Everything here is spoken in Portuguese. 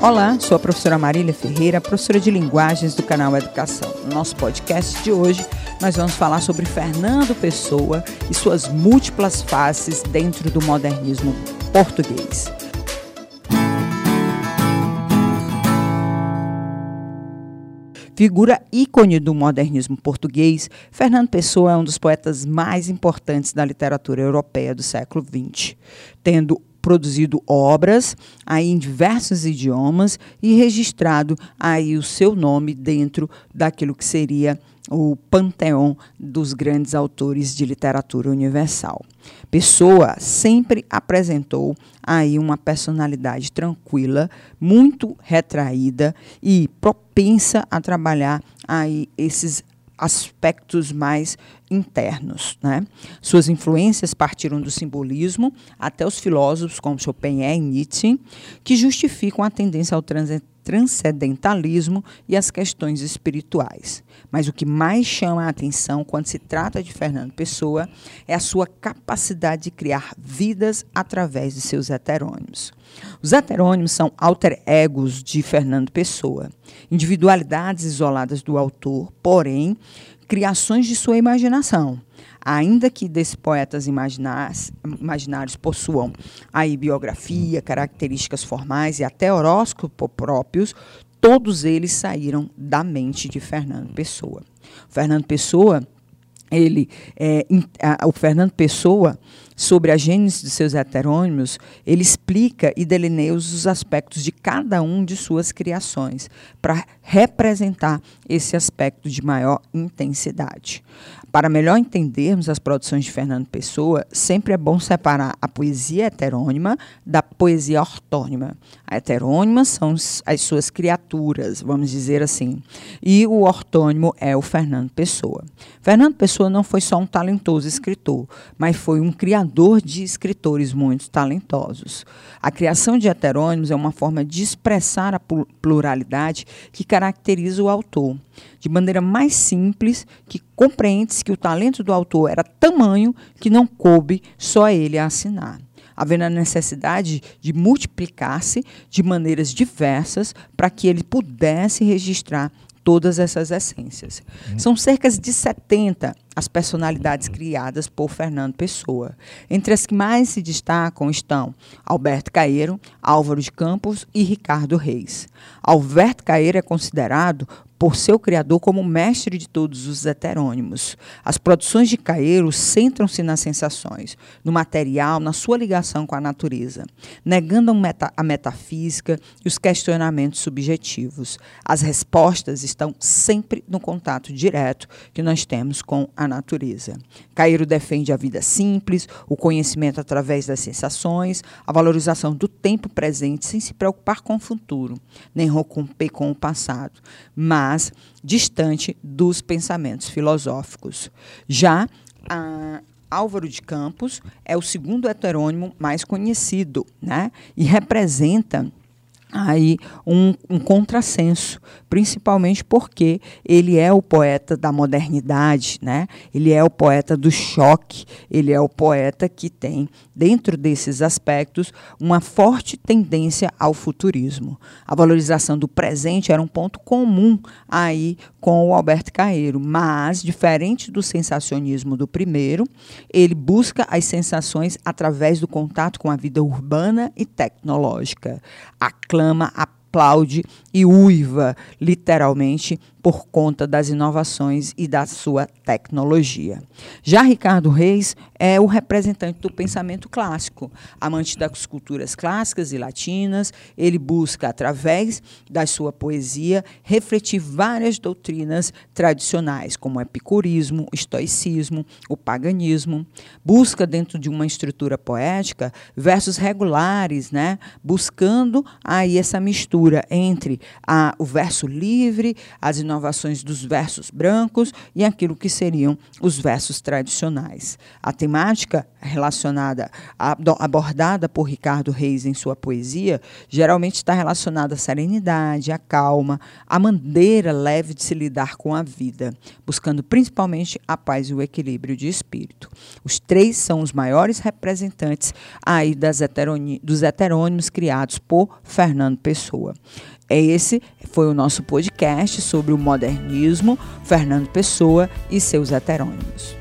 Olá, sou a professora Marília Ferreira, professora de linguagens do canal Educação. No nosso podcast de hoje, nós vamos falar sobre Fernando Pessoa e suas múltiplas faces dentro do modernismo português. Figura ícone do modernismo português, Fernando Pessoa é um dos poetas mais importantes da literatura europeia do século XX, tendo produzido obras aí em diversos idiomas e registrado aí o seu nome dentro daquilo que seria o panteão dos grandes autores de literatura universal. Pessoa sempre apresentou aí uma personalidade tranquila, muito retraída e propensa a trabalhar aí esses aspectos mais internos. Né? Suas influências partiram do simbolismo até os filósofos como Schopenhauer e Nietzsche, que justificam a tendência ao transcendentalismo e as questões espirituais. Mas o que mais chama a atenção quando se trata de Fernando Pessoa é a sua capacidade de criar vidas através de seus heterônimos. Os heterônimos são alter egos de Fernando Pessoa, individualidades isoladas do autor, porém criações de sua imaginação. Ainda que desses poetas imaginários possuam aí biografia, características formais e até horóscopo próprios, todos eles saíram da mente de Fernando Pessoa. Fernando Pessoa, ele, é, o Fernando Pessoa sobre a gênese de seus heterônimos, ele explica e delineia os aspectos de cada um de suas criações, para representar esse aspecto de maior intensidade. Para melhor entendermos as produções de Fernando Pessoa, sempre é bom separar a poesia heterônima da poesia ortônima. A heterônima são as suas criaturas, vamos dizer assim, e o ortônimo é o Fernando Pessoa. Fernando Pessoa não foi só um talentoso escritor, mas foi um criador de escritores muito talentosos. A criação de heterônimos é uma forma de expressar a pluralidade que caracteriza o autor de maneira mais simples, que compreende-se que o talento do autor era tamanho que não coube só ele assinar havendo a necessidade de multiplicar-se de maneiras diversas para que ele pudesse registrar todas essas essências. Hum. São cerca de 70 as personalidades criadas por Fernando Pessoa. Entre as que mais se destacam estão Alberto Caeiro, Álvaro de Campos e Ricardo Reis. Alberto Caeiro é considerado por seu criador como mestre de todos os heterônimos. As produções de Caeiro centram-se nas sensações, no material, na sua ligação com a natureza, negando a metafísica e os questionamentos subjetivos. As respostas estão sempre no contato direto que nós temos com a natureza. Caeiro defende a vida simples, o conhecimento através das sensações, a valorização do tempo presente sem se preocupar com o futuro, nem romper com o passado. Mas mas distante dos pensamentos filosóficos. Já a, Álvaro de Campos é o segundo heterônimo mais conhecido, né? E representa aí um, um contrassenso, principalmente porque ele é o poeta da modernidade, né? ele é o poeta do choque, ele é o poeta que tem, dentro desses aspectos, uma forte tendência ao futurismo. A valorização do presente era um ponto comum aí com o Alberto Caeiro, mas, diferente do sensacionismo do primeiro, ele busca as sensações através do contato com a vida urbana e tecnológica. A reclama, aplaude e uiva, literalmente, por conta das inovações e da sua tecnologia. Já Ricardo Reis é o representante do pensamento clássico, amante das culturas clássicas e latinas, ele busca, através da sua poesia, refletir várias doutrinas tradicionais, como o epicurismo, o estoicismo, o paganismo, busca, dentro de uma estrutura poética, versos regulares, né, buscando aí essa mistura entre a, o verso livre, as inovações dos versos brancos e aquilo que seriam os versos tradicionais. A temática relacionada, abordada por Ricardo Reis em sua poesia, geralmente está relacionada à serenidade, à calma, à maneira leve de se lidar com a vida, buscando principalmente a paz e o equilíbrio de espírito. Os três são os maiores representantes aí das dos heterônimos criados por Fernando Pessoa. É esse foi o nosso podcast sobre o modernismo, Fernando Pessoa e seus heterônimos.